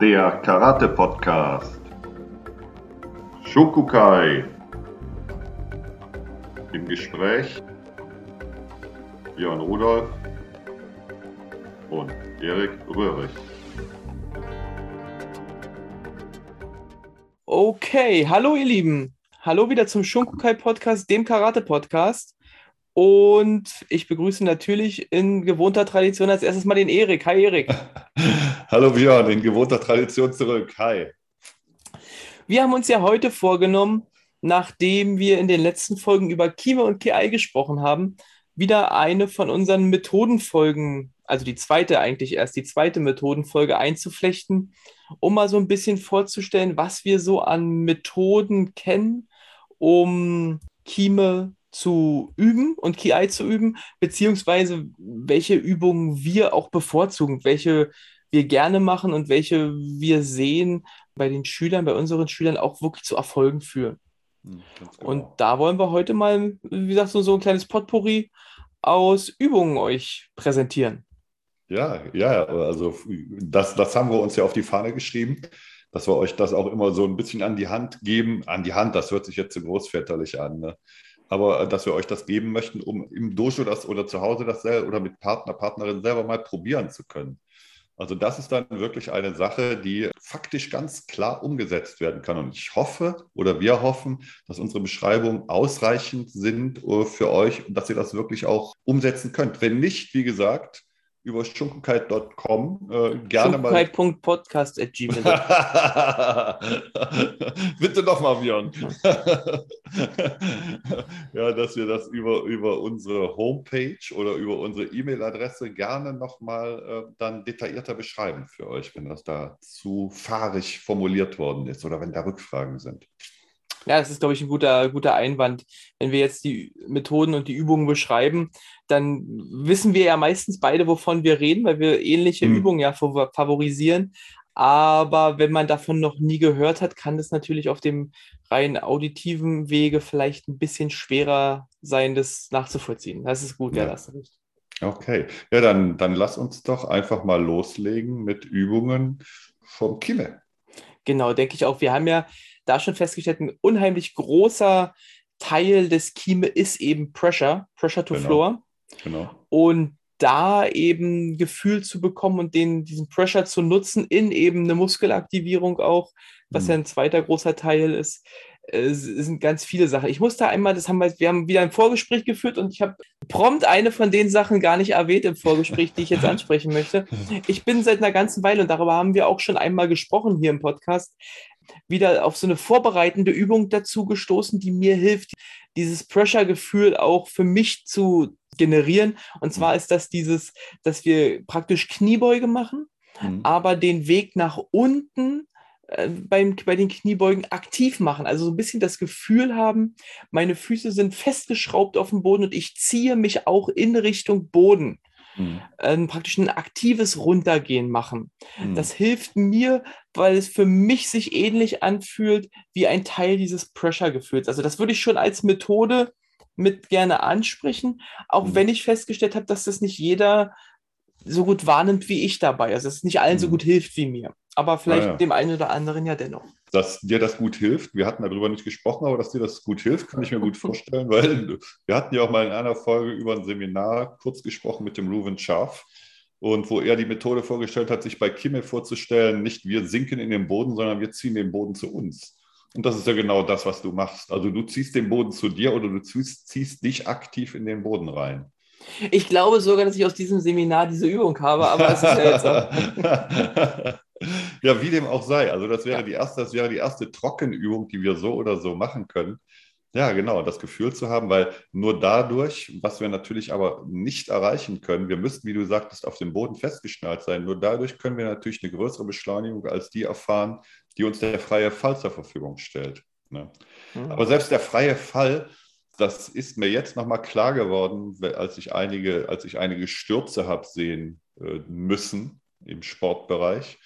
der Karate-Podcast. Shokukai. Im Gespräch Björn Rudolf und Erik Röhrig. Okay, hallo ihr Lieben. Hallo wieder zum Shunkukai Podcast, dem Karate Podcast. Und ich begrüße natürlich in gewohnter Tradition als erstes mal den Erik. Hi Erik. Hallo Björn, in gewohnter Tradition zurück. Hi. Wir haben uns ja heute vorgenommen, nachdem wir in den letzten Folgen über Kime und KI gesprochen haben, wieder eine von unseren Methodenfolgen, also die zweite eigentlich erst, die zweite Methodenfolge einzuflechten, um mal so ein bisschen vorzustellen, was wir so an Methoden kennen, um Kime zu üben und KI zu üben, beziehungsweise welche Übungen wir auch bevorzugen, welche wir gerne machen und welche wir sehen bei den Schülern, bei unseren Schülern auch wirklich zu Erfolgen führen. Hm, genau. Und da wollen wir heute mal, wie gesagt, so, so ein kleines Potpourri aus Übungen euch präsentieren. Ja, ja, also das, das haben wir uns ja auf die Fahne geschrieben, dass wir euch das auch immer so ein bisschen an die Hand geben. An die Hand, das hört sich jetzt so großväterlich an. Ne? aber äh, dass wir euch das geben möchten, um im Dojo das oder zu Hause das selber oder mit Partner, Partnerin selber mal probieren zu können. Also das ist dann wirklich eine Sache, die faktisch ganz klar umgesetzt werden kann. Und ich hoffe oder wir hoffen, dass unsere Beschreibungen ausreichend sind äh, für euch und dass ihr das wirklich auch umsetzen könnt. Wenn nicht, wie gesagt, über schunkenkeit.com äh, gerne mal. Schunkenkeit.podcast.gmail. Bitte nochmal, Björn. ja, dass wir das über, über unsere Homepage oder über unsere E-Mail-Adresse gerne nochmal äh, dann detaillierter beschreiben für euch, wenn das da zu fahrig formuliert worden ist oder wenn da Rückfragen sind. Ja, das ist, glaube ich, ein guter, guter Einwand. Wenn wir jetzt die Methoden und die Übungen beschreiben, dann wissen wir ja meistens beide, wovon wir reden, weil wir ähnliche mhm. Übungen ja favorisieren. Aber wenn man davon noch nie gehört hat, kann es natürlich auf dem rein auditiven Wege vielleicht ein bisschen schwerer sein, das nachzuvollziehen. Das ist gut, ja, ja das ist Okay, ja, dann, dann lass uns doch einfach mal loslegen mit Übungen vom Kimme. Genau, denke ich auch. Wir haben ja da schon festgestellt, ein unheimlich großer Teil des Kieme ist eben Pressure, Pressure to genau. Floor. Genau. Und da eben Gefühl zu bekommen und den, diesen Pressure zu nutzen in eben eine Muskelaktivierung auch, was mhm. ja ein zweiter großer Teil ist, es sind ganz viele Sachen. Ich musste einmal, das haben wir, wir haben wieder ein Vorgespräch geführt und ich habe prompt eine von den Sachen gar nicht erwähnt im Vorgespräch, die ich jetzt ansprechen möchte. Ich bin seit einer ganzen Weile, und darüber haben wir auch schon einmal gesprochen hier im Podcast, wieder auf so eine vorbereitende Übung dazu gestoßen, die mir hilft, dieses Pressure-Gefühl auch für mich zu generieren. Und zwar mhm. ist das dieses, dass wir praktisch Kniebeuge machen, mhm. aber den Weg nach unten äh, beim, bei den Kniebeugen aktiv machen. Also so ein bisschen das Gefühl haben, meine Füße sind festgeschraubt auf dem Boden und ich ziehe mich auch in Richtung Boden. Mhm. Ähm, praktisch ein aktives Runtergehen machen. Mhm. Das hilft mir, weil es für mich sich ähnlich anfühlt wie ein Teil dieses Pressure-Gefühls. Also das würde ich schon als Methode mit gerne ansprechen, auch mhm. wenn ich festgestellt habe, dass das nicht jeder so gut wahrnimmt wie ich dabei. Also dass es nicht allen so mhm. gut hilft wie mir. Aber vielleicht ja, ja. dem einen oder anderen ja dennoch. Dass dir das gut hilft, wir hatten darüber nicht gesprochen, aber dass dir das gut hilft, kann ich mir gut vorstellen, weil wir hatten ja auch mal in einer Folge über ein Seminar kurz gesprochen mit dem Ruven Scharf und wo er die Methode vorgestellt hat, sich bei Kimmel vorzustellen, nicht wir sinken in den Boden, sondern wir ziehen den Boden zu uns. Und das ist ja genau das, was du machst. Also du ziehst den Boden zu dir oder du ziehst, ziehst dich aktiv in den Boden rein. Ich glaube sogar, dass ich aus diesem Seminar diese Übung habe, aber es ist ja auch. ja, wie dem auch sei. Also das wäre die erste, das wäre die erste Trockenübung, die wir so oder so machen können. Ja, genau, das Gefühl zu haben, weil nur dadurch, was wir natürlich aber nicht erreichen können, wir müssten, wie du sagtest, auf dem Boden festgeschnallt sein. Nur dadurch können wir natürlich eine größere Beschleunigung als die erfahren, die uns der freie Fall zur Verfügung stellt. Ne? Mhm. Aber selbst der freie Fall, das ist mir jetzt nochmal klar geworden, als ich einige, als ich einige Stürze habe sehen äh, müssen im Sportbereich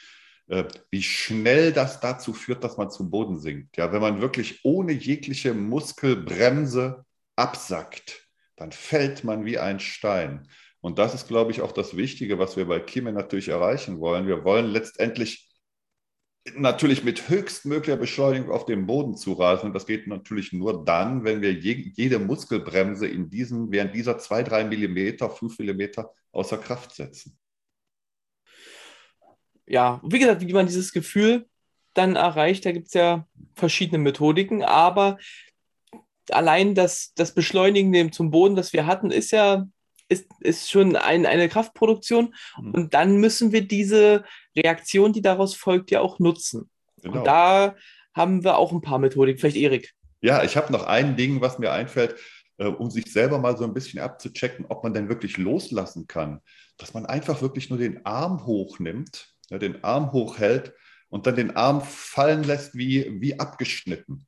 wie schnell das dazu führt, dass man zum Boden sinkt. Ja, wenn man wirklich ohne jegliche Muskelbremse absackt, dann fällt man wie ein Stein. Und das ist, glaube ich, auch das Wichtige, was wir bei Kime natürlich erreichen wollen. Wir wollen letztendlich natürlich mit höchstmöglicher Beschleunigung auf den Boden zu rasen. Und das geht natürlich nur dann, wenn wir je, jede Muskelbremse in diesen, während dieser zwei, drei Millimeter, fünf Millimeter außer Kraft setzen. Ja, wie gesagt, wie man dieses Gefühl dann erreicht, da gibt es ja verschiedene Methodiken, aber allein das, das Beschleunigen zum Boden, das wir hatten, ist ja ist, ist schon ein, eine Kraftproduktion. Mhm. Und dann müssen wir diese Reaktion, die daraus folgt, ja auch nutzen. Genau. Und da haben wir auch ein paar Methodiken. Vielleicht Erik. Ja, ich habe noch ein Ding, was mir einfällt, äh, um sich selber mal so ein bisschen abzuchecken, ob man denn wirklich loslassen kann. Dass man einfach wirklich nur den Arm hochnimmt, ja, den Arm hochhält und dann den Arm fallen lässt wie, wie abgeschnitten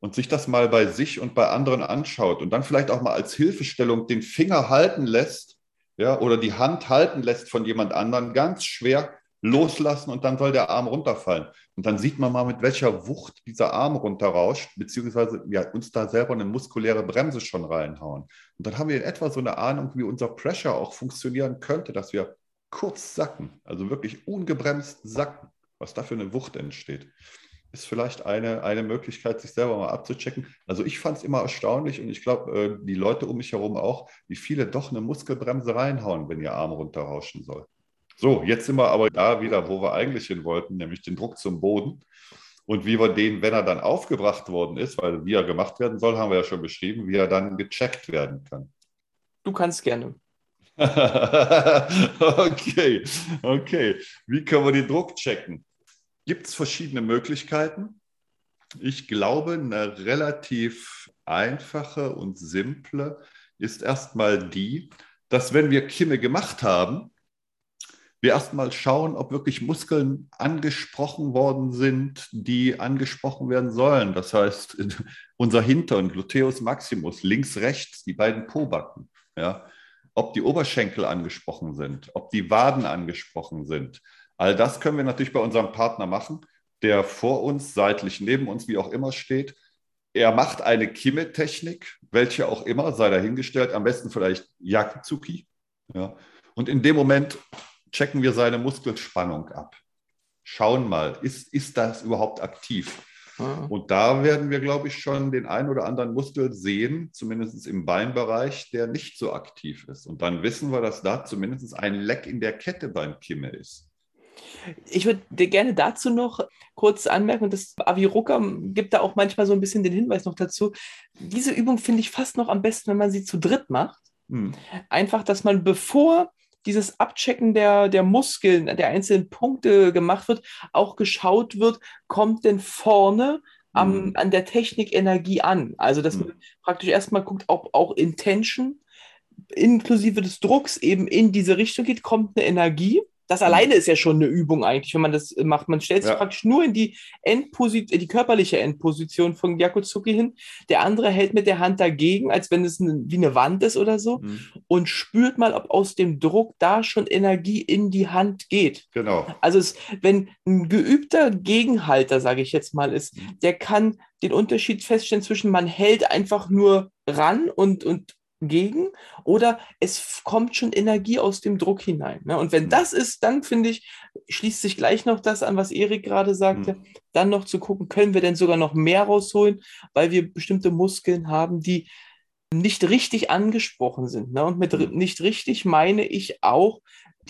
und sich das mal bei sich und bei anderen anschaut und dann vielleicht auch mal als Hilfestellung den Finger halten lässt, ja, oder die Hand halten lässt von jemand anderem, ganz schwer loslassen und dann soll der Arm runterfallen. Und dann sieht man mal, mit welcher Wucht dieser Arm runterrauscht, beziehungsweise ja, uns da selber eine muskuläre Bremse schon reinhauen. Und dann haben wir in etwa so eine Ahnung, wie unser Pressure auch funktionieren könnte, dass wir kurz sacken, also wirklich ungebremst sacken, was da für eine Wucht entsteht ist vielleicht eine, eine Möglichkeit, sich selber mal abzuchecken. Also ich fand es immer erstaunlich und ich glaube, äh, die Leute um mich herum auch, wie viele doch eine Muskelbremse reinhauen, wenn ihr Arm runterrauschen soll. So, jetzt sind wir aber da wieder, wo wir eigentlich hin wollten, nämlich den Druck zum Boden. Und wie wir den, wenn er dann aufgebracht worden ist, weil wie er gemacht werden soll, haben wir ja schon beschrieben, wie er dann gecheckt werden kann. Du kannst gerne. okay, okay. Wie können wir den Druck checken? gibt es verschiedene Möglichkeiten. Ich glaube, eine relativ einfache und simple ist erstmal die, dass wenn wir Kimme gemacht haben, wir erstmal schauen, ob wirklich Muskeln angesprochen worden sind, die angesprochen werden sollen. Das heißt, unser Hintern, Gluteus maximus, links, rechts, die beiden Pobacken. Ja, ob die Oberschenkel angesprochen sind, ob die Waden angesprochen sind, All das können wir natürlich bei unserem Partner machen, der vor uns, seitlich neben uns, wie auch immer steht. Er macht eine Kimme-Technik, welche auch immer, sei dahingestellt, am besten vielleicht Yakizuki. Ja. Und in dem Moment checken wir seine Muskelspannung ab. Schauen mal, ist, ist das überhaupt aktiv? Und da werden wir, glaube ich, schon den einen oder anderen Muskel sehen, zumindest im Beinbereich, der nicht so aktiv ist. Und dann wissen wir, dass da zumindest ein Leck in der Kette beim Kimme ist. Ich würde dir gerne dazu noch kurz anmerken, und das Aviruka gibt da auch manchmal so ein bisschen den Hinweis noch dazu. Diese Übung finde ich fast noch am besten, wenn man sie zu dritt macht. Hm. Einfach, dass man bevor dieses Abchecken der, der Muskeln, der einzelnen Punkte gemacht wird, auch geschaut wird, kommt denn vorne am, mhm. an der Technik Energie an. Also, dass mhm. man praktisch erstmal guckt, ob auch Intention inklusive des Drucks eben in diese Richtung geht, kommt eine Energie. Das mhm. alleine ist ja schon eine Übung eigentlich, wenn man das macht. Man stellt sich ja. praktisch nur in die Endposition, die körperliche Endposition von Yakuzuki hin. Der andere hält mit der Hand dagegen, als wenn es eine, wie eine Wand ist oder so, mhm. und spürt mal, ob aus dem Druck da schon Energie in die Hand geht. Genau. Also es, wenn ein geübter Gegenhalter, sage ich jetzt mal, ist, mhm. der kann den Unterschied feststellen zwischen man hält einfach nur ran und, und gegen oder es kommt schon Energie aus dem Druck hinein. Ne? Und wenn mhm. das ist, dann finde ich, schließt sich gleich noch das an, was Erik gerade sagte, mhm. dann noch zu gucken, können wir denn sogar noch mehr rausholen, weil wir bestimmte Muskeln haben, die nicht richtig angesprochen sind. Ne? Und mit mhm. nicht richtig meine ich auch,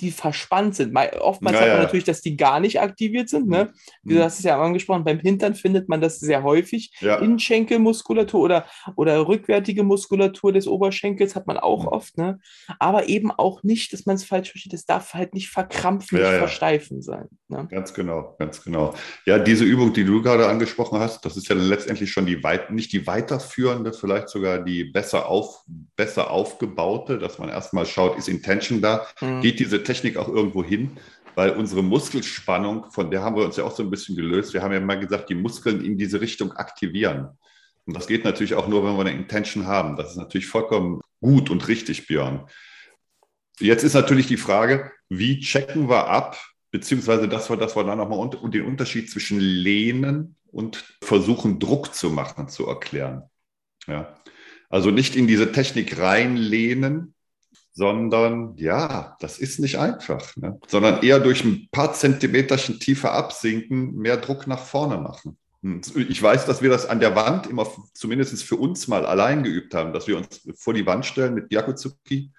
die verspannt sind. Oftmals ja, hat man ja. natürlich, dass die gar nicht aktiviert sind. Ne? Mhm. Du hast es ja angesprochen, beim Hintern findet man das sehr häufig. Ja. Innenschenkelmuskulatur oder, oder rückwärtige Muskulatur des Oberschenkels hat man auch mhm. oft. Ne? Aber eben auch nicht, dass man es falsch versteht, es darf halt nicht verkrampfen, nicht versteifen sein. Ne? Ganz genau, ganz genau. Ja, diese Übung, die du gerade angesprochen hast, das ist ja letztendlich schon die weit, nicht die weiterführende, vielleicht sogar die besser, auf, besser aufgebaute, dass man erstmal schaut, ist Intention da? Mhm. Geht diese Technik auch irgendwo hin, weil unsere Muskelspannung, von der haben wir uns ja auch so ein bisschen gelöst. Wir haben ja mal gesagt, die Muskeln in diese Richtung aktivieren. Und das geht natürlich auch nur, wenn wir eine Intention haben. Das ist natürlich vollkommen gut und richtig, Björn. Jetzt ist natürlich die Frage, wie checken wir ab, beziehungsweise dass wir, dass wir dann nochmal und den Unterschied zwischen Lehnen und versuchen, Druck zu machen, zu erklären. Ja. Also nicht in diese Technik reinlehnen, sondern ja, das ist nicht einfach, ne? sondern eher durch ein paar Zentimeterchen tiefer absinken, mehr Druck nach vorne machen. Hm, ich weiß, dass wir das an der Wand immer zumindest für uns mal allein geübt haben, dass wir uns vor die Wand stellen mit Byakuzuki.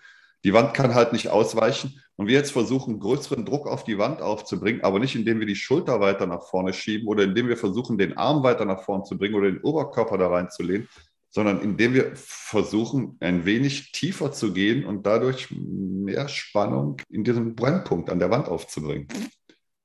Die Wand kann halt nicht ausweichen und wir jetzt versuchen, größeren Druck auf die Wand aufzubringen, aber nicht indem wir die Schulter weiter nach vorne schieben oder indem wir versuchen, den Arm weiter nach vorne zu bringen oder den Oberkörper da reinzulehnen, sondern indem wir versuchen, ein wenig tiefer zu gehen und dadurch mehr Spannung in diesem Brennpunkt an der Wand aufzubringen.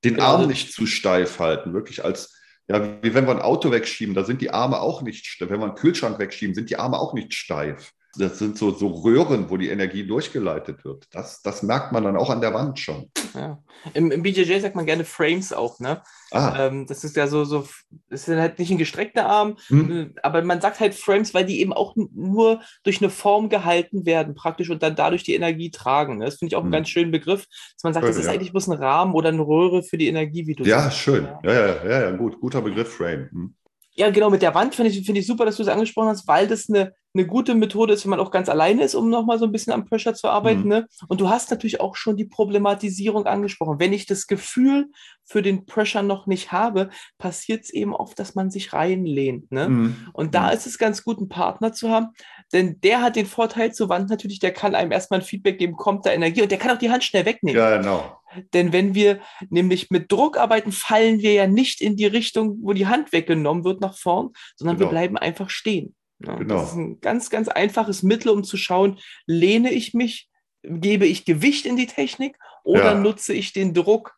Den genau. Arm nicht zu steif halten, wirklich als, ja, wie wenn wir ein Auto wegschieben, da sind die Arme auch nicht steif. Wenn wir einen Kühlschrank wegschieben, sind die Arme auch nicht steif. Das sind so, so Röhren, wo die Energie durchgeleitet wird. Das, das merkt man dann auch an der Wand schon. Ja. Im, Im BJJ sagt man gerne Frames auch, ne? Ah. Ähm, das ist ja so, so, das ist halt nicht ein gestreckter Arm, hm. aber man sagt halt Frames, weil die eben auch nur durch eine Form gehalten werden, praktisch und dann dadurch die Energie tragen. Ne? Das finde ich auch einen hm. ganz schönen Begriff, dass man sagt, schön, das ist ja. eigentlich bloß ein Rahmen oder eine Röhre für die Energie, wie du ja, sagst. Schön. Ja, schön. Ja, ja, ja, ja, gut. Guter Begriff, Frame. Hm. Ja, genau, mit der Wand finde ich, find ich super, dass du es angesprochen hast, weil das eine, eine gute Methode ist, wenn man auch ganz alleine ist, um nochmal so ein bisschen am Pressure zu arbeiten. Mhm. Ne? Und du hast natürlich auch schon die Problematisierung angesprochen. Wenn ich das Gefühl für den Pressure noch nicht habe, passiert es eben oft, dass man sich reinlehnt. Ne? Mhm. Und da mhm. ist es ganz gut, einen Partner zu haben, denn der hat den Vorteil zur Wand natürlich, der kann einem erstmal ein Feedback geben, kommt da Energie und der kann auch die Hand schnell wegnehmen. Ja, genau. Denn wenn wir nämlich mit Druck arbeiten, fallen wir ja nicht in die Richtung, wo die Hand weggenommen wird nach vorn, sondern genau. wir bleiben einfach stehen. Ja, genau. Das ist ein ganz, ganz einfaches Mittel, um zu schauen, lehne ich mich, gebe ich Gewicht in die Technik oder ja. nutze ich den Druck,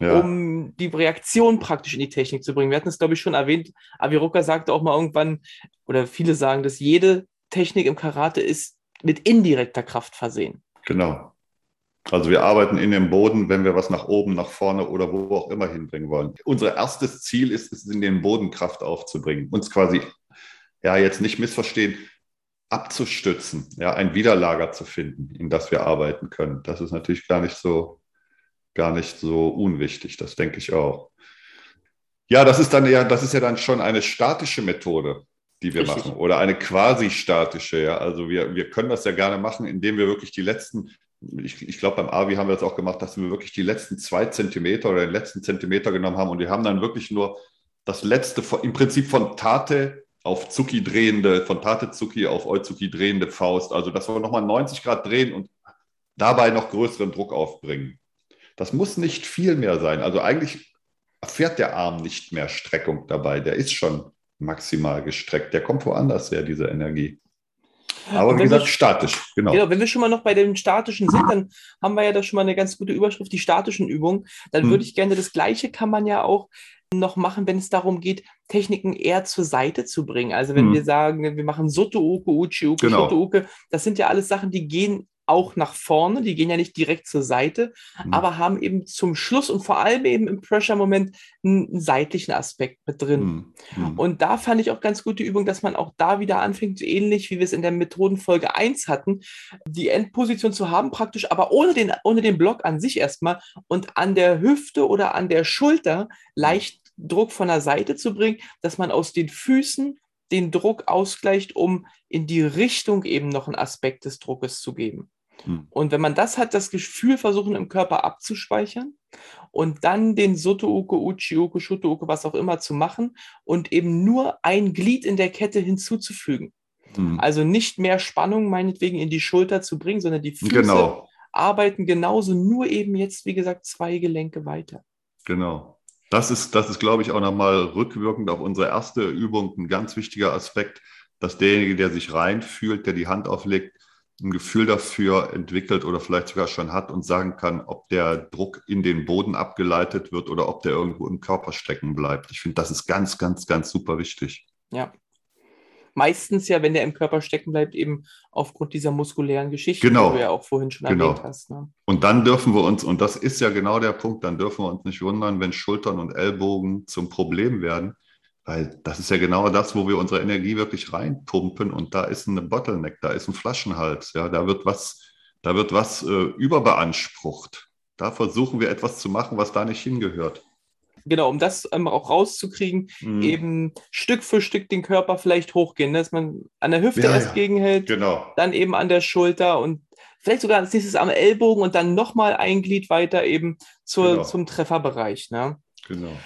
ja. um die Reaktion praktisch in die Technik zu bringen. Wir hatten es, glaube ich, schon erwähnt. Aviroka sagte auch mal irgendwann, oder viele sagen, dass jede Technik im Karate ist mit indirekter Kraft versehen. Genau. Also wir arbeiten in dem Boden, wenn wir was nach oben, nach vorne oder wo auch immer hinbringen wollen. Unser erstes Ziel ist es, in den Boden Kraft aufzubringen, uns quasi, ja, jetzt nicht missverstehen, abzustützen, ja, ein Widerlager zu finden, in das wir arbeiten können. Das ist natürlich gar nicht so, gar nicht so unwichtig, das denke ich auch. Ja, das ist dann ja, das ist ja dann schon eine statische Methode, die wir Richtig. machen oder eine quasi statische. Ja, also wir, wir können das ja gerne machen, indem wir wirklich die letzten ich, ich glaube, beim AVI haben wir das auch gemacht, dass wir wirklich die letzten zwei Zentimeter oder den letzten Zentimeter genommen haben und wir haben dann wirklich nur das letzte, im Prinzip von Tate auf Zuki drehende, von Tate Zuki auf Euzuki drehende Faust. Also, dass wir nochmal 90 Grad drehen und dabei noch größeren Druck aufbringen. Das muss nicht viel mehr sein. Also, eigentlich erfährt der Arm nicht mehr Streckung dabei. Der ist schon maximal gestreckt. Der kommt woanders her, diese Energie. Aber wie gesagt, wir, statisch, genau. Genau, wenn wir schon mal noch bei dem statischen sind, dann haben wir ja da schon mal eine ganz gute Überschrift, die statischen Übungen. Dann hm. würde ich gerne das Gleiche kann man ja auch noch machen, wenn es darum geht, Techniken eher zur Seite zu bringen. Also wenn hm. wir sagen, wir machen Soto-Uke, Uchi-Uke, genau. Shoto-Uke, das sind ja alles Sachen, die gehen auch nach vorne, die gehen ja nicht direkt zur Seite, mhm. aber haben eben zum Schluss und vor allem eben im Pressure-Moment einen, seitlichen Aspekt mit drin. Mhm. mhm. Und da fand ich auch ganz gute Übung, dass man auch da wieder anfängt, ähnlich wie wir es in der Methodenfolge 1 hatten, die Endposition zu haben, praktisch, aber ohne den, ohne den Block an sich erstmal und an der Hüfte oder an der Schulter leicht Druck von der Seite zu bringen, dass man aus den Füßen den Druck ausgleicht, um in die Richtung eben noch einen Aspekt des Druckes zu geben. Hm. Und wenn man das hat, das Gefühl versuchen im Körper abzuspeichern und dann den Soto-Uke, Uchi-Uke, Shuto-Uke, was auch immer zu machen und eben nur ein Glied in der Kette hinzuzufügen. Hm. Also nicht mehr Spannung meinetwegen in die Schulter zu bringen, sondern die Füße genau. arbeiten genauso, nur eben jetzt, wie gesagt, zwei Gelenke weiter. Genau. Das ist, das ist, glaube ich, auch nochmal rückwirkend auf unsere erste Übung ein ganz wichtiger Aspekt, dass derjenige, der sich reinfühlt, der die Hand auflegt, ein Gefühl dafür entwickelt oder vielleicht sogar schon hat und sagen kann, ob der Druck in den Boden abgeleitet wird oder ob der irgendwo im Körper stecken bleibt. Ich finde, das ist ganz, ganz, ganz super wichtig. Ja. Meistens ja, wenn der im Körper stecken bleibt, eben aufgrund dieser muskulären Geschichte, genau. die du ja auch vorhin schon genau. erwähnt hast. Ne? Und dann dürfen wir uns, und das ist ja genau der Punkt, dann dürfen wir uns nicht wundern, wenn Schultern und Ellbogen zum Problem werden weil das ist ja genau das, wo wir unsere Energie wirklich reinpumpen und da ist ein Bottleneck, da ist ein Flaschenhals, ja, da wird was, da wird was äh, überbeansprucht. Da versuchen wir etwas zu machen, was da nicht hingehört. genau, um das ähm, auch rauszukriegen, mhm. eben Stück für Stück den Körper vielleicht hochgehen, ne? dass man an der Hüfte ja, erst ja. gegenhält, genau. dann eben an der Schulter und vielleicht sogar als nächstes am Ellbogen und dann nochmal ein Glied weiter eben zur, genau. zum Trefferbereich. Ne? Genau.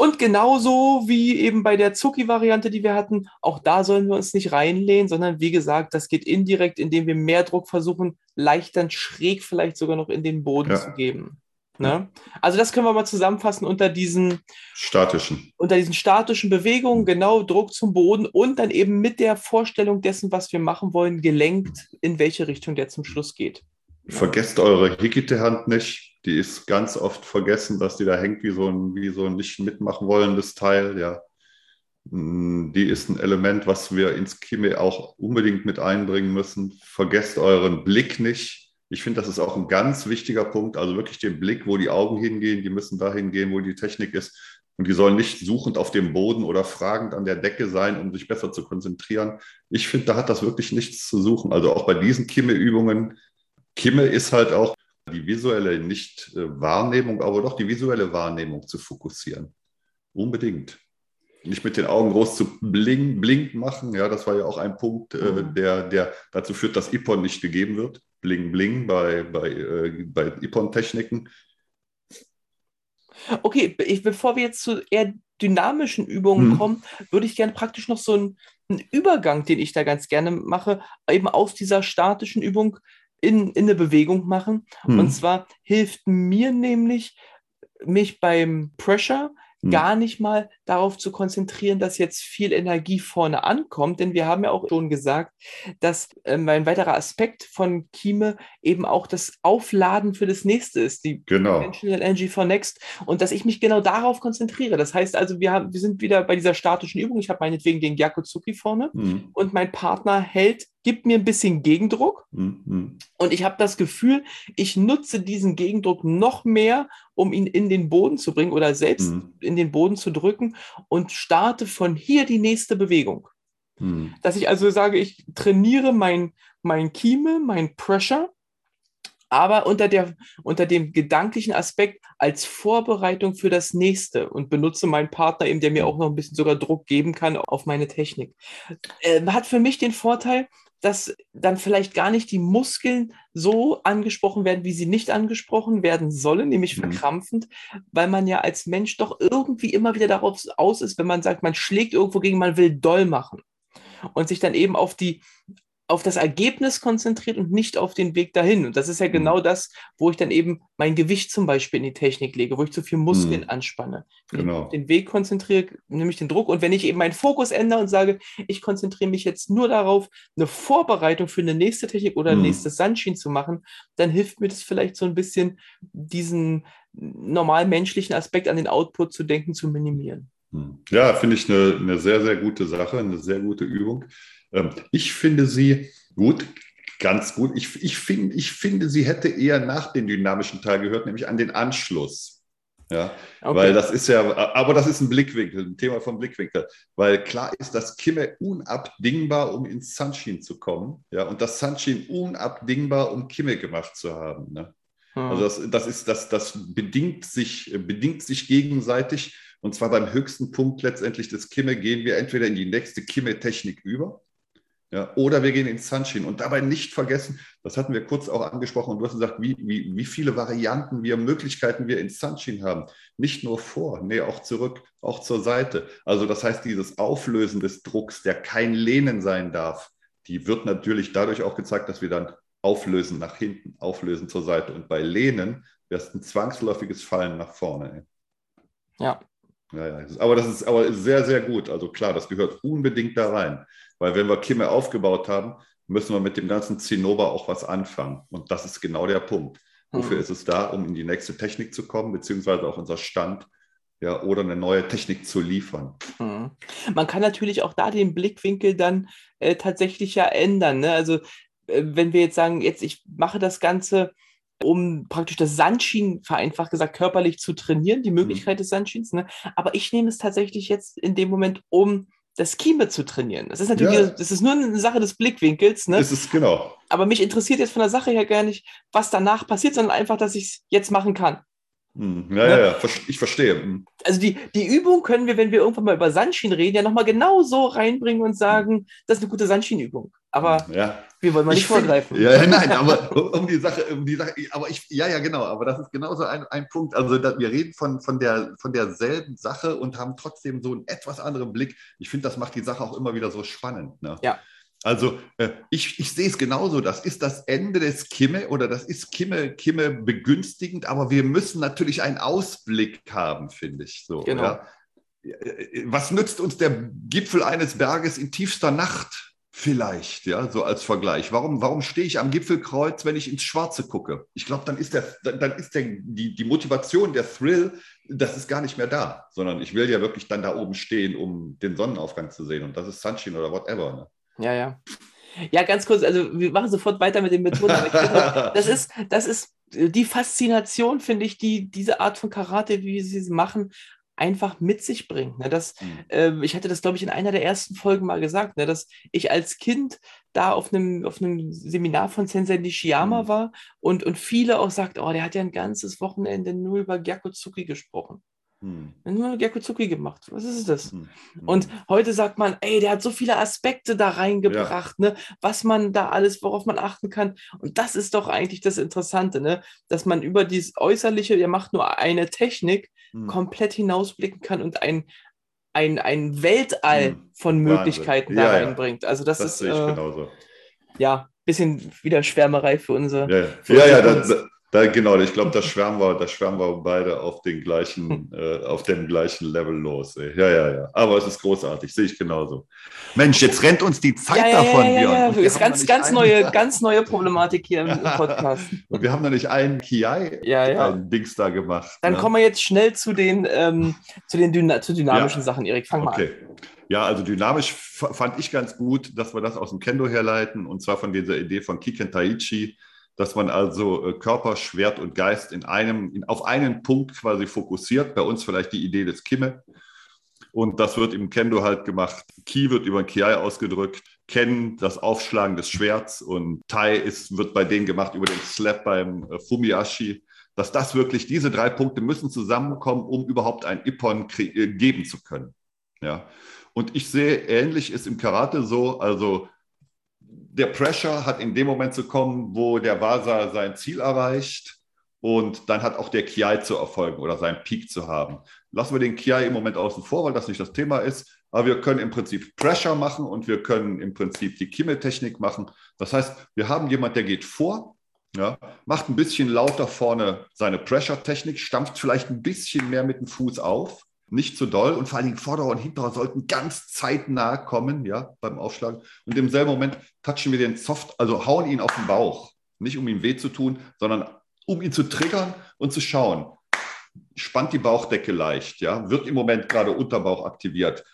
Und genauso wie eben bei der Zucki-Variante, die wir hatten, auch da sollen wir uns nicht reinlehnen, sondern wie gesagt, das geht indirekt, indem wir mehr Druck versuchen, leicht dann schräg vielleicht sogar noch in den Boden ja. zu geben. Ne? Also das können wir mal zusammenfassen unter diesen statischen. Unter diesen statischen Bewegungen, genau Druck zum Boden und dann eben mit der Vorstellung dessen, was wir machen wollen, gelenkt, in welche Richtung der zum Schluss geht. Vergesst eure Hickite-Hand nicht. Die ist ganz oft vergessen, dass die da hängt wie so ein, wie so ein nicht mitmachen wollendes Teil. Ja. Mm, die ist ein Element, was wir ins Kime auch unbedingt mit einbringen müssen. Vergesst euren Blick nicht ich finde, das ist auch ein ganz wichtiger Punkt. Also wirklich den Blick, wo die Augen hingehen, die müssen dahin gehen, wo die Technik ist. Und die sollen nicht suchend auf dem Boden oder fragend an der Decke sein, um sich besser zu konzentrieren. Ich finde, da hat das wirklich nichts zu suchen. Also auch bei diesen Kimme-Übungen. Kimme ist halt auch die visuelle Nicht-Wahrnehmung, aber doch die visuelle Wahrnehmung zu fokussieren. Unbedingt. Nicht mit den Augen groß zu blink, blink machen. Ja, das war ja auch ein Punkt, äh, mhm. der, der dazu führt, dass Ipon nicht gegeben wird. Bling Bling bei, bei, äh, bei Ipon-Techniken. Okay, ich, bevor wir jetzt zu eher dynamischen Übungen hm. kommen, würde ich gerne praktisch noch so einen, einen, Übergang, den ich da ganz gerne mache, eben aus dieser statischen Übung in, in eine Bewegung machen. Hm. Und zwar hilft mir nämlich, mich beim Pressure hm. gar nicht mal darauf zu konzentrieren, dass jetzt viel Energie vorne ankommt, denn wir haben ja auch schon gesagt, dass ähm, ein weiterer Aspekt von Kime eben auch das Aufladen für das nächste ist, die genau. Conventional Energy for Next und dass ich mich genau darauf konzentriere. Das heißt also, wir, haben, wir sind wieder bei dieser statischen Übung. Ich habe meinetwegen den Gyakutsuki vorne hm. und mein Partner hält gibt mir ein bisschen Gegendruck mhm. und ich habe das Gefühl, ich nutze diesen Gegendruck noch mehr, um ihn in den Boden zu bringen oder selbst mhm. in den Boden zu drücken und starte von hier die nächste Bewegung. Mhm. Dass ich also sage, ich trainiere mein, mein Kieme, mein Pressure aber unter, der, unter dem gedanklichen Aspekt als Vorbereitung für das nächste und benutze meinen Partner eben, der mir auch noch ein bisschen sogar Druck geben kann auf meine Technik. Äh, hat für mich den Vorteil, dass dann vielleicht gar nicht die Muskeln so angesprochen werden, wie sie nicht angesprochen werden sollen, nämlich mhm. verkrampfend, weil man ja als Mensch doch irgendwie immer wieder darauf aus ist, wenn man sagt, man schlägt irgendwo gegen, man will doll machen und sich dann eben auf die auf das Ergebnis konzentriert und nicht auf den Weg dahin. Und das ist ja mhm. genau das, wo ich dann eben mein Gewicht zum Beispiel in die Technik lege, wo ich zu viel Muskeln mhm. anspanne. Wenn genau. ich auf den Weg konzentriere, nehme ich den Druck. Und wenn ich eben meinen Fokus ändere und sage, ich konzentriere mich jetzt nur darauf, eine Vorbereitung für eine nächste Technik oder mhm. nächstes Sunshine zu machen, dann hilft mir das vielleicht so ein bisschen, diesen normal menschlichen Aspekt an den Output zu denken, zu minimieren. Mhm. Ja, finde ich eine, eine sehr, sehr gute Sache, eine sehr gute Übung. Ähm, ich finde sie gut, ganz gut. Ich, ich, find, ich finde, sie hätte eher nach dem dynamischen Teil gehört, nämlich an den Anschluss. Ja, okay. weil das ist ja, aber das ist ein Blickwinkel, ein Thema vom Blickwinkel, weil klar ist, dass Kimme unabdingbar, um ins Sunshine zu kommen, ja, und das Sunshine unabdingbar, um Kimme gemacht zu haben. Ne? Hm. Also das, das ist, das, das bedingt sich, bedingt sich gegenseitig, und zwar beim höchsten Punkt letztendlich des Kimme gehen wir entweder in die nächste Kimme-Technik über, ja, oder wir gehen ins Sunshine und dabei nicht vergessen, das hatten wir kurz auch angesprochen und du hast gesagt, wie, wie, wie viele Varianten wir, Möglichkeiten wir ins Sunshine haben. Nicht nur vor, nee, auch zurück, auch zur Seite. Also das heißt, dieses Auflösen des Drucks, der kein Lehnen sein darf, die wird natürlich dadurch auch gezeigt, dass wir dann auflösen nach hinten, auflösen zur Seite. Und bei Lehnen wäre es ein zwangsläufiges Fallen nach vorne. Ja. Ja, ja. Aber das ist aber sehr, sehr gut. Also klar, das gehört unbedingt da rein. Weil wenn wir Kimme aufgebaut haben, müssen wir mit dem ganzen Zinnober auch was anfangen. Und das ist genau der Punkt. Wofür mhm. ist es da, um in die nächste Technik zu kommen, beziehungsweise auch unser Stand ja, oder eine neue Technik zu liefern. Mhm. Man kann natürlich auch da den Blickwinkel dann äh, tatsächlich ja ändern. Ne? Also äh, wenn wir jetzt sagen, jetzt ich mache das Ganze, um praktisch das Sandschien, vereinfacht gesagt, körperlich zu trainieren, die mhm. Möglichkeit mhm. des Sandschins. Ne? Aber ich nehme es tatsächlich jetzt in dem Moment, um das Kieme zu trainieren. Das ist natürlich, ja. das ist nur eine Sache des Blickwinkels. Ne? Das ist genau. Aber mich interessiert jetzt von der Sache her gar nicht, was danach passiert, sondern einfach, dass ich es jetzt machen kann. Hm, ja, ne? ja, ja, ich verstehe. Hm. Also die, die Übung können wir, wenn wir irgendwann mal über Sandschienen reden, ja nochmal genau so reinbringen und sagen, das ist eine gute Sandschienenübung. Aber ja. Wir wollen mal nicht vorgreifen. Ja, nein, aber um die Sache, um die Sache, aber ich, ja, ja, genau, aber das ist genauso ein, ein Punkt. Also da, wir reden von, von, der, von derselben Sache und haben trotzdem so einen etwas anderen Blick. Ich finde, das macht die Sache auch immer wieder so spannend. Ne? Ja. Also äh, ich, ich sehe es genauso. Das ist das Ende des Kimme oder das ist Kimme, Kimme begünstigend, aber wir müssen natürlich einen Ausblick haben, finde ich. So, genau. Ja. Äh, was nützt uns der Gipfel eines Berges in tiefster Nacht? Vielleicht, ja, so als Vergleich. Warum, warum stehe ich am Gipfelkreuz, wenn ich ins Schwarze gucke? Ich glaube, dann ist, der, dann ist der, die, die Motivation, der Thrill, das ist gar nicht mehr da, sondern ich will ja wirklich dann da oben stehen, um den Sonnenaufgang zu sehen. Und das ist Sunshine oder whatever. Ne? Ja, ja. Ja, ganz kurz, also wir machen sofort weiter mit den Methoden. das ist, das ist die Faszination, finde ich, die diese Art von Karate, wie sie es machen, einfach mit sich bringt. Ne? Das, mhm. äh, ich hatte das, glaube ich, in einer der ersten Folgen mal gesagt, ne? dass ich als Kind da auf einem, auf einem Seminar von Sensei Nishiyama mhm. war und, und viele auch sagt, oh, der hat ja ein ganzes Wochenende nur über Gyakutsuki gesprochen. Hm. Nur Gyakutsuki gemacht. Was ist das? Hm. hm. Und heute sagt man, ey, der hat so viele Aspekte da reingebracht, ja. ne? was man da alles, worauf man achten kann. Und das ist doch eigentlich das Interessante, ne? dass man über dieses Äußerliche, der macht nur eine Technik, hm. komplett hinausblicken kann und ein, ein, ein Weltall hm. von Möglichkeiten ja, da reinbringt. Also das, das ist äh, ja ein bisschen wieder Schwärmerei für unsere. Ja, für ja, ja das, da, genau, ich glaube, da schwärmen wir, da schwärmen wir beide auf den gleichen, äh, auf dem gleichen Level los. Ey. Ja, ja, ja. Aber es ist großartig, sehe ich genauso. Mensch, jetzt rennt uns die Zeit ja, davon, ja, ja, ja, ja. Das ist ganz, ganz neue, ganz neue Problematik hier im Podcast. Und wir haben noch nicht einen Kiai, ja, ja. einen Dings da gemacht. Dann ne? kommen wir jetzt schnell zu den, ähm, zu den Dyna zu dynamischen Sachen, Erik. Fang mal okay. an. Ja, also dynamisch fand ich ganz gut, dass wir das aus dem Kendo herleiten und zwar von dieser Idee von Kiken Taichi dass man also äh, Körper, Schwert und Geist in einem, in, auf einen Punkt quasi fokussiert. Bei uns vielleicht die Idee des Kimme. Und das wird im Kendo halt gemacht. Ki wird über Kiai ausgedrückt, Ken das Aufschlagen des Schwerts und Tai ist, wird bei denen gemacht über den Slap beim äh, Fumiashi. Dass das wirklich, diese drei Punkte müssen zusammenkommen, um überhaupt ein Ippon äh, geben zu können. Ja. Und ich sehe, ähnlich ist im Karate so, also der Pressure hat in dem Moment zu kommen, wo der Vasa sein Ziel erreicht und dann hat auch der Kiai zu erfolgen oder seinen Peak zu haben. Lassen wir den Kiai im Moment außen vor, weil das nicht das Thema ist, aber wir können im Prinzip Pressure machen und wir können im Prinzip die Kimme-Technik machen. Das heißt, wir haben jemand, der geht vor, ja, macht ein bisschen lauter vorne seine Pressure-Technik, stampft vielleicht ein bisschen mehr mit dem Fuß auf nicht zu doll und vor allen Dingen Vorder- und Hinterer sollten ganz zeitnah kommen, ja, beim Aufschlagen. Und im selben Moment touchen wir den Soft, also hauen ihn auf den Bauch. Nicht um ihm weh zu tun, sondern um ihn zu triggern und zu schauen. Spannt die Bauchdecke leicht, ja, wird im Moment gerade Unterbauch aktiviert.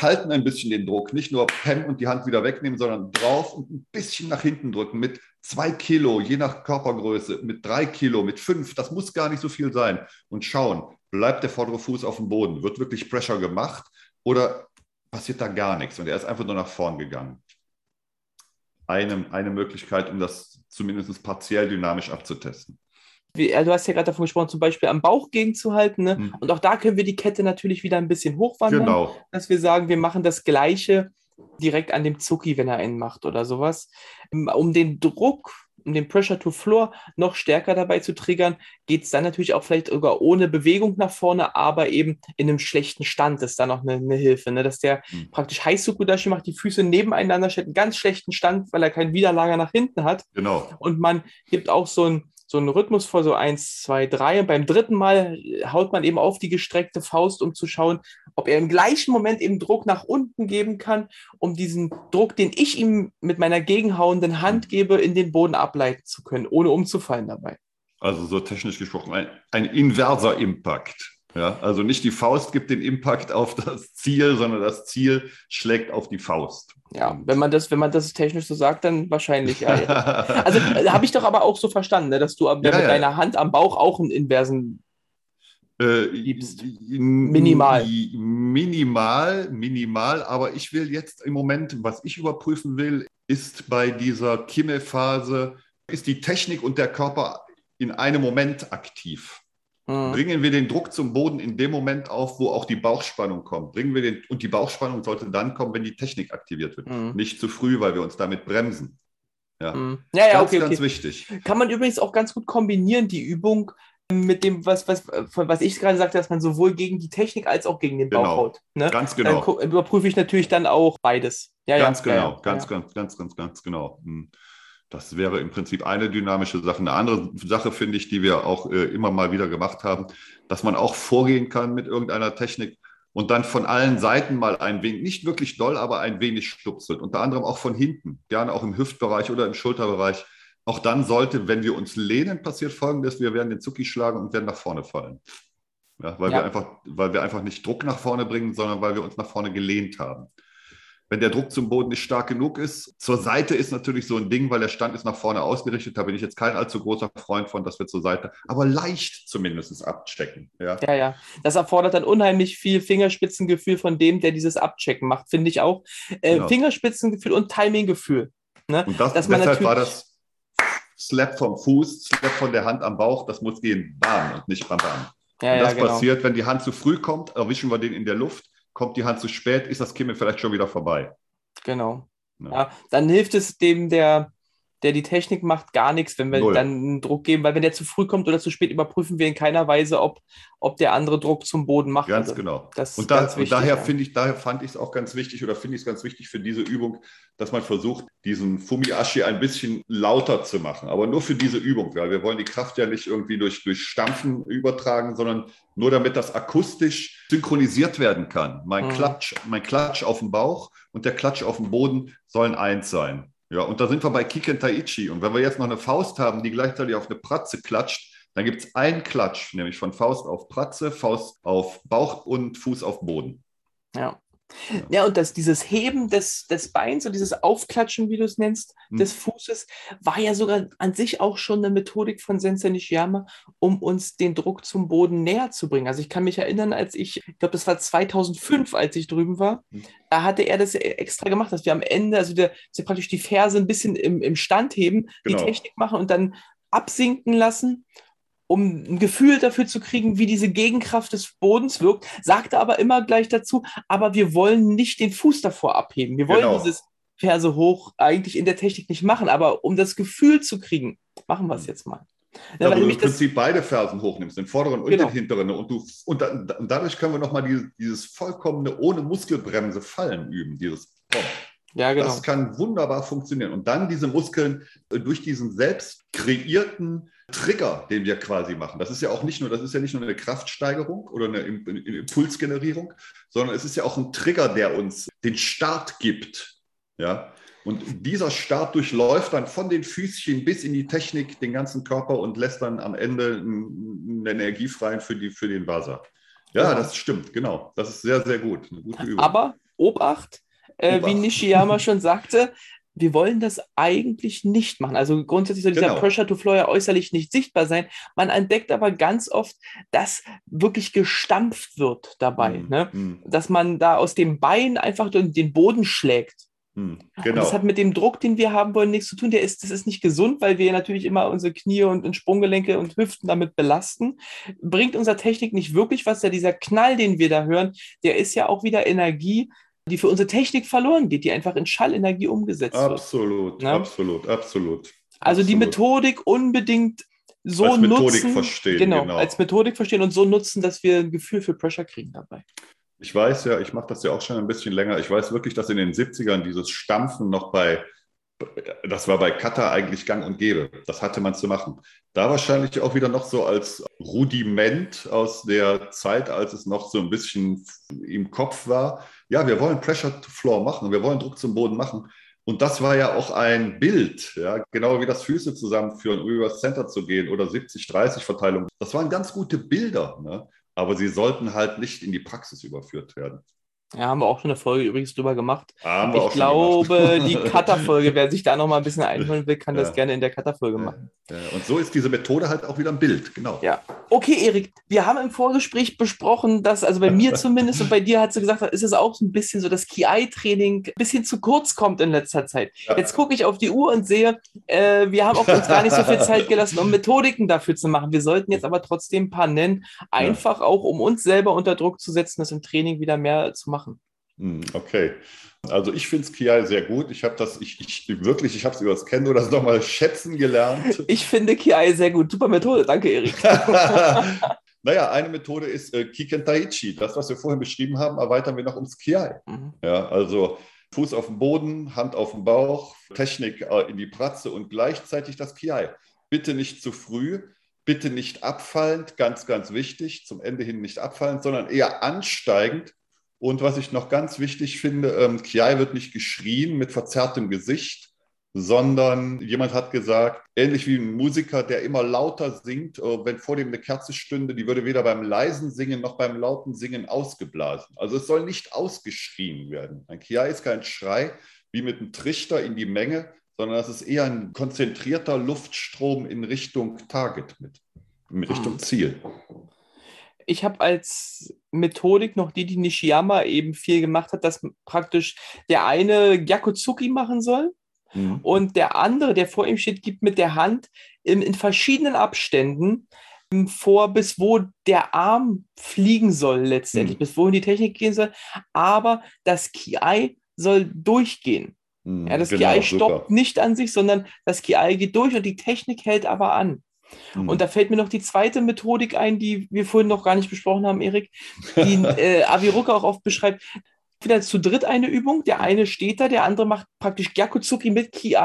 Halten ein bisschen den Druck, nicht nur pennen und die Hand wieder wegnehmen, sondern drauf und ein bisschen nach hinten drücken mit zwei Kilo, je nach Körpergröße, mit drei Kilo, mit fünf, das muss gar nicht so viel sein. Und schauen, bleibt der vordere Fuß auf dem Boden? Wird wirklich Pressure gemacht oder passiert da gar nichts und er ist einfach nur nach vorn gegangen? Eine, eine Möglichkeit, um das zumindest partiell dynamisch abzutesten. Wie, du hast ja gerade davon gesprochen, zum Beispiel am Bauch gegenzuhalten. Ne? Hm. Und auch da können wir die Kette natürlich wieder ein bisschen hochwandern. Genau. Dass wir sagen, wir machen das Gleiche direkt an dem Zucki, wenn er einen macht oder sowas. Um den Druck um den Pressure to Floor noch stärker dabei zu triggern, geht es dann natürlich auch vielleicht sogar ohne Bewegung nach vorne, aber eben in einem schlechten Stand ist da noch eine, eine Hilfe, ne? dass der mhm. praktisch Haisukudashi macht, die Füße nebeneinander stellt, einen ganz schlechten Stand, weil er keinen Widerlager nach hinten hat. Genau. Und man gibt auch so ein so einen Rhythmus vor, so eins, zwei, drei. Und beim dritten Mal haut man eben auf die gestreckte Faust, um zu schauen, ob er im gleichen Moment eben Druck nach unten geben kann, um diesen Druck, den ich ihm mit meiner gegenhauenden Hand gebe, in den Boden ableiten zu können, ohne umzufallen dabei. Also so technisch gesprochen, ein, ein inverser Impact. Ja, also nicht die Faust gibt den Impact auf das Ziel, sondern das Ziel schlägt auf die Faust. Ja, wenn man das, wenn man das technisch so sagt, dann wahrscheinlich. Ja, ja. Also äh, habe ich doch aber auch so verstanden, ne, dass du ja, mit deiner Hand am Bauch auch einen inversen äh. Minimal. Minimal, minimal. Aber ich will jetzt im Moment, was ich überprüfen will, ist bei dieser Kimme-Phase, ist die Technik und der Körper in einem Moment aktiv. Mhm. Bringen wir den Druck zum Boden in dem Moment auf, wo auch die Bauchspannung kommt. Bringen wir den, und die Bauchspannung sollte dann kommen, wenn die Technik aktiviert wird. Mhm. Nicht zu früh, weil wir uns damit bremsen. Ja, mhm. ja, ja ganz, okay, ganz wichtig. Kann man übrigens auch ganz gut kombinieren, die Übung mit dem, was, was, was ich gerade sagte, dass man sowohl gegen die Technik als auch gegen den Bauch genau. haut. Ne? Ganz genau. Dann überprüfe ich natürlich dann auch beides. Ja, ganz ja, genau, ganz, ganz, ganz, ganz, ganz genau. Hm. Das wäre im Prinzip eine dynamische Sache. Eine andere Sache finde ich, die wir auch äh, immer mal wieder gemacht haben, dass man auch vorgehen kann mit irgendeiner Technik und dann von allen Seiten mal ein wenig, nicht wirklich doll, aber ein wenig stupselt. Unter anderem auch von hinten, gerne auch im Hüftbereich oder im Schulterbereich. Auch dann sollte, wenn wir uns lehnen, passiert Folgendes: Wir werden den Zucki schlagen und werden nach vorne fallen. Ja, weil, ja. Wir einfach, weil wir einfach nicht Druck nach vorne bringen, sondern weil wir uns nach vorne gelehnt haben wenn der Druck zum Boden nicht stark genug ist. Zur Seite ist natürlich so ein Ding, weil der Stand ist nach vorne ausgerichtet. Da bin ich jetzt kein allzu großer Freund von, dass wir zur Seite, aber leicht zumindest abchecken. Ja, ja. ja. Das erfordert dann unheimlich viel Fingerspitzengefühl von dem, der dieses Abchecken macht, finde ich auch. Äh, genau. Fingerspitzengefühl und Timinggefühl. Ne? Und das, Dass man deshalb war das Slap vom Fuß, Slap von der Hand am Bauch, das muss gehen, bam und nicht bam, bam. Ja, das ja, genau. passiert, wenn die Hand zu früh kommt, erwischen wir den in der Luft kommt die Hand zu spät, ist das Kimme vielleicht schon wieder vorbei. Genau. Ja. ja. dann hilft es dem, der, der die Technik macht, gar nichts, wenn wir Null. dann einen Druck geben, weil wenn der zu früh kommt oder zu spät, überprüfen wir in keiner Weise, ob, ob der andere Druck zum Boden macht. Ganz also, genau. und, da, wichtig, und, daher ja. finde ich, daher fand ich es auch ganz wichtig oder finde ich es ganz wichtig für diese Übung, dass man versucht, diesen Fumiashi ein bisschen lauter zu machen. Aber nur für diese Übung, weil wir wollen die Kraft ja nicht irgendwie durch, durch Stampfen übertragen, sondern nur damit das akustisch synchronisiert werden kann. Mein, mhm. Klatsch, mein Klatsch auf dem Bauch und der Klatsch auf dem Boden sollen eins sein. Ja, und da sind wir bei Kiken Taichi. Und wenn wir jetzt noch eine Faust haben, die gleichzeitig auf eine Pratze klatscht, dann gibt es einen Klatsch, nämlich von Faust auf Pratze, Faust auf Bauch und Fuß auf Boden. Ja. Ja, und das, dieses Heben des, des Beins und dieses Aufklatschen, wie du es nennst, hm. des Fußes, war ja sogar an sich auch schon eine Methodik von Sensei Nishiyama, um uns den Druck zum Boden näher zu bringen. Also ich kann mich erinnern, als ich, ich glaube, das war 2005, als ich drüben war, hm. da hatte er das extra gemacht, dass wir am Ende, also der, der praktisch die Ferse ein bisschen im, im Stand heben, genau. die Technik machen und dann absinken lassen um ein Gefühl dafür zu kriegen, wie diese Gegenkraft des Bodens wirkt, sagte aber immer gleich dazu, aber wir wollen nicht den Fuß davor abheben. Wir wollen genau. dieses Ferse hoch eigentlich in der Technik nicht machen, aber um das Gefühl zu kriegen, machen wir es jetzt mal. Ja, ja, weil du im Prinzip beide Fersen hochnimmst, den vorderen und genau. den hinteren. Und, du, und, da, und dadurch können wir nochmal dieses, dieses vollkommene ohne Muskelbremse Fallen üben, dieses Pom. Ja, genau. Das kann wunderbar funktionieren. Und dann diese Muskeln äh, durch diesen selbst kreierten Trigger, den wir quasi machen. Das ist ja auch nicht nur, das ist ja nicht nur eine Kraftsteigerung oder eine Impulsgenerierung, sondern es ist ja auch ein Trigger, der uns den Start gibt. Ja. Und dieser Start durchläuft dann von den Füßchen bis in die Technik den ganzen Körper und lässt dann am Ende eine Energie frei für, die, für den Wasser. Ja, ja, das stimmt, genau. Das ist sehr, sehr gut. Eine gute Übung. Aber Obacht, äh, wie Nishiyama schon sagte, wir wollen das eigentlich nicht machen. Also grundsätzlich soll dieser genau. Pressure to Floor ja äußerlich nicht sichtbar sein. Man entdeckt aber ganz oft, dass wirklich gestampft wird dabei. Mm, ne? Mm. Dass man da aus dem Bein einfach den Boden schlägt. Mm, genau. das hat mit dem Druck, den wir haben wollen, nichts zu tun. Der ist, das ist nicht gesund, weil wir natürlich immer unsere Knie und, und Sprunggelenke und Hüften damit belasten. Bringt unserer Technik nicht wirklich was. Ja, dieser Knall, den wir da hören, der ist ja auch wieder Energie, die für unsere Technik verloren geht, die einfach in Schallenergie umgesetzt absolut, wird. Absolut, absolut, absolut. Also absolut. die Methodik unbedingt so als Methodik nutzen, verstehen, genau, genau, als Methodik verstehen und so nutzen, dass wir ein Gefühl für Pressure kriegen dabei. Ich weiß ja, ich mache das ja auch schon ein bisschen länger. Ich weiß wirklich, dass in den 70ern dieses Stampfen noch bei, das war bei Kata eigentlich gang und gäbe. Das hatte man zu machen. Da wahrscheinlich auch wieder noch so als Rudiment aus der Zeit, als es noch so ein bisschen im Kopf war ja, wir wollen Pressure to Floor machen, wir wollen Druck zum Boden machen. Und das war ja auch ein Bild, ja, genau wie das Füße zusammenführen, um übers Center zu gehen oder 70-30-Verteilung. Das waren ganz gute Bilder, ne? aber sie sollten halt nicht in die Praxis überführt werden. Ja, haben wir auch schon eine Folge übrigens drüber gemacht. Haben ich glaube, die Cutter-Folge, wer sich da noch mal ein bisschen einholen will, kann ja. das gerne in der Cutter-Folge machen. Ja. Und so ist diese Methode halt auch wieder ein Bild, genau. Ja. Okay, Erik, wir haben im Vorgespräch besprochen, dass, also bei mir zumindest und bei dir hat sie gesagt, ist es auch so ein bisschen so, dass KI-Training ein bisschen zu kurz kommt in letzter Zeit. Ja. Jetzt gucke ich auf die Uhr und sehe, äh, wir haben auch uns gar nicht so viel Zeit gelassen, um Methodiken dafür zu machen. Wir sollten jetzt aber trotzdem ein paar nennen, einfach auch, um uns selber unter Druck zu setzen, das im Training wieder mehr zu machen. Hm, okay. Also ich finde es Kiai sehr gut. Ich habe das, ich, ich wirklich, ich habe es über das Kendo das nochmal schätzen gelernt. Ich finde Kiai sehr gut. Super Methode. Danke, Erik. naja, eine Methode ist äh, Kikentaichi. Das, was wir vorhin beschrieben haben, erweitern wir noch ums Kiai. Mhm. Ja, also Fuß auf dem Boden, Hand auf dem Bauch, Technik äh, in die Pratze und gleichzeitig das Kiai. Bitte nicht zu früh, bitte nicht abfallend, ganz, ganz wichtig, zum Ende hin nicht abfallend, sondern eher ansteigend und was ich noch ganz wichtig finde, ähm, Kiai wird nicht geschrien mit verzerrtem Gesicht, sondern jemand hat gesagt, ähnlich wie ein Musiker, der immer lauter singt, äh, wenn vor dem eine Kerze stünde, die würde weder beim leisen Singen noch beim lauten Singen ausgeblasen. Also es soll nicht ausgeschrien werden. Ein Kiai ist kein Schrei wie mit einem Trichter in die Menge, sondern das ist eher ein konzentrierter Luftstrom in Richtung Target mit, in Richtung hm. Ziel ich habe als Methodik noch die, die Nishiyama eben viel gemacht hat, dass praktisch der eine Gyakutsuki machen soll mhm. und der andere, der vor ihm steht, gibt mit der Hand in, in verschiedenen Abständen vor, bis wo der Arm fliegen soll letztendlich, mhm. bis wohin die Technik gehen soll. Aber das Ki soll durchgehen. Mhm, ja, das genau, Ki stoppt super. nicht an sich, sondern das Ki geht durch und die Technik hält aber an. Mhm. Und da fällt mir noch die zweite Methodik ein, die wir vorhin noch gar nicht besprochen haben, Erik, die äh, Aviruka auch oft beschreibt. Wieder zu dritt eine Übung. Der eine steht da, der andere macht praktisch Gyakutsuki mit Ki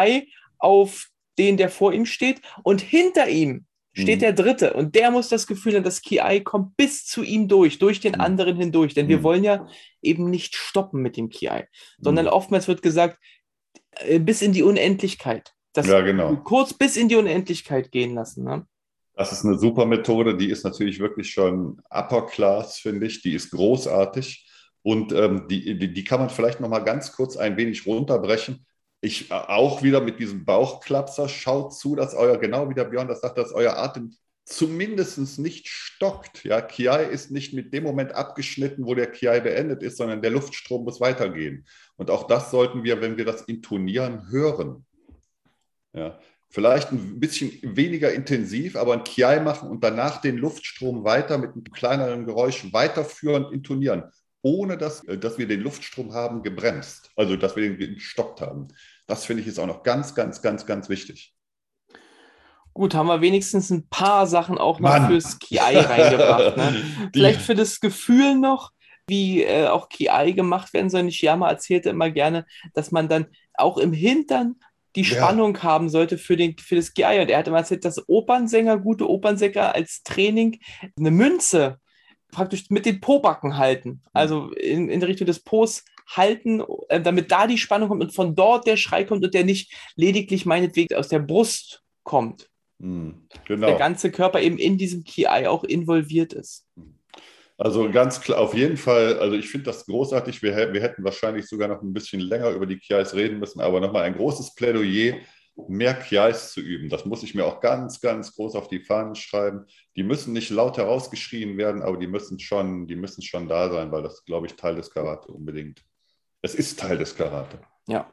auf den, der vor ihm steht. Und hinter ihm steht mhm. der dritte und der muss das Gefühl haben, das Ki kommt bis zu ihm durch, durch den mhm. anderen hindurch. Denn wir mhm. wollen ja eben nicht stoppen mit dem Ki, sondern mhm. oftmals wird gesagt, äh, bis in die Unendlichkeit. Das ja, genau. kurz bis in die Unendlichkeit gehen lassen. Ne? Das ist eine super Methode, die ist natürlich wirklich schon Upper Class, finde ich. Die ist großartig und ähm, die, die, die, kann man vielleicht noch mal ganz kurz ein wenig runterbrechen. Ich äh, auch wieder mit diesem Bauchklapser, schaut zu, dass euer, genau wie der Björn das sagt, dass euer Atem zumindest nicht stockt. Ja, Kiai ist nicht mit dem Moment abgeschnitten, wo der Kiai beendet ist, sondern der Luftstrom muss weitergehen. Und auch das sollten wir, wenn wir das intonieren, hören. Ja, vielleicht ein bisschen weniger intensiv, aber ein Kiai machen und danach den Luftstrom weiter mit einem kleineren Geräusch weiterführend intonieren, ohne dass, äh, dass wir den Luftstrom haben gebremst, also dass wir den gestoppt haben. Das finde ich ist auch noch ganz, ganz, ganz, ganz wichtig. Gut, haben wir wenigstens ein paar Sachen auch noch Mann. fürs KI reingebracht. Ne? Vielleicht für das Gefühl noch, wie äh, auch KI gemacht werden soll. Nishiyama erzählte immer gerne, dass man dann auch im Hintern die Spannung ja. haben sollte für, den, für das GI. Und er hat immer erzählt, dass Opernsänger, gute Opernsänger als Training eine Münze praktisch mit den Pobacken halten. Also in, in Richtung des Po's halten, äh, damit da die Spannung kommt und von dort der Schrei kommt und der nicht lediglich meinetwegen aus der Brust kommt. Mhm, genau. Der ganze Körper eben in diesem KI auch involviert ist. Mhm. Also ganz klar, auf jeden Fall, also ich finde das großartig. Wir, wir, hätten wahrscheinlich sogar noch ein bisschen länger über die Kiais reden müssen, aber nochmal ein großes Plädoyer, mehr Kiais zu üben. Das muss ich mir auch ganz, ganz groß auf die Fahnen schreiben. Die müssen nicht laut herausgeschrien werden, aber die müssen schon, die müssen schon da sein, weil das, glaube ich, Teil des Karate unbedingt. Es ist Teil des Karate. Ja.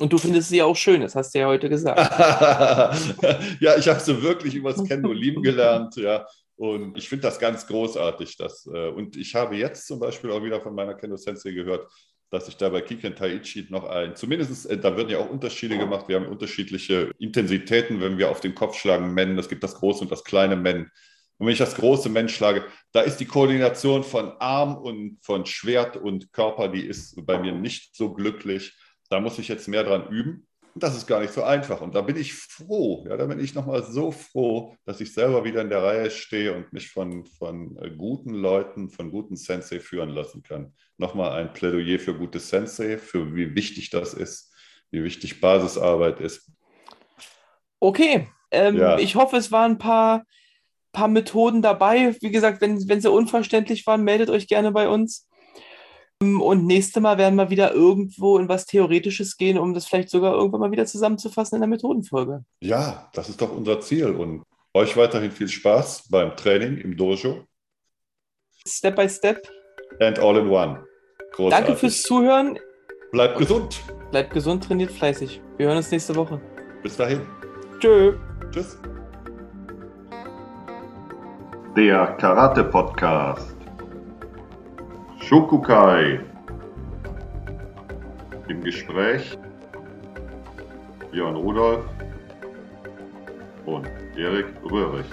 Und du findest sie auch schön, das hast du ja heute gesagt. ja, ich habe sie wirklich übers Kendo lieben gelernt, ja. Und ich finde das ganz großartig. Dass, äh, und ich habe jetzt zum Beispiel auch wieder von meiner Kendo Sensei gehört, dass ich da bei Kiken Taichi noch ein, zumindest, äh, da werden ja auch Unterschiede gemacht. Wir haben unterschiedliche Intensitäten, wenn wir auf den Kopf schlagen, Men. Es gibt das große und das kleine Men. Und wenn ich das große Men schlage, da ist die Koordination von Arm und von Schwert und Körper, die ist bei mir nicht so glücklich. Da muss ich jetzt mehr dran üben. Und das ist gar nicht so einfach. Und da bin ich froh, ja, da bin ich nochmal so froh, dass ich selber wieder in der Reihe stehe und mich von, von äh, guten Leuten, von guten Sensei führen lassen kann. Nochmal ein Plädoyer für gute Sensei, für wie wichtig das ist, wie wichtig Basisarbeit ist. Okay, ähm, ja. ich hoffe, es waren ein paar, paar Methoden dabei. Wie gesagt, wenn, wenn sie unverständlich waren, meldet euch gerne bei uns. Und nächste Mal werden wir wieder irgendwo in was Theoretisches gehen, um das vielleicht sogar irgendwann mal wieder zusammenzufassen in der Methodenfolge. Ja, das ist doch unser Ziel. Und euch weiterhin viel Spaß beim Training im Dojo. Step by Step. And all in one. Großartig. Danke fürs Zuhören. Bleibt gesund. Bleibt gesund, trainiert fleißig. Wir hören uns nächste Woche. Bis dahin. Tschö. Tschüss. Der Karate Podcast. Shokukai. Im Gespräch Björn Rudolf und Erik Röhrig.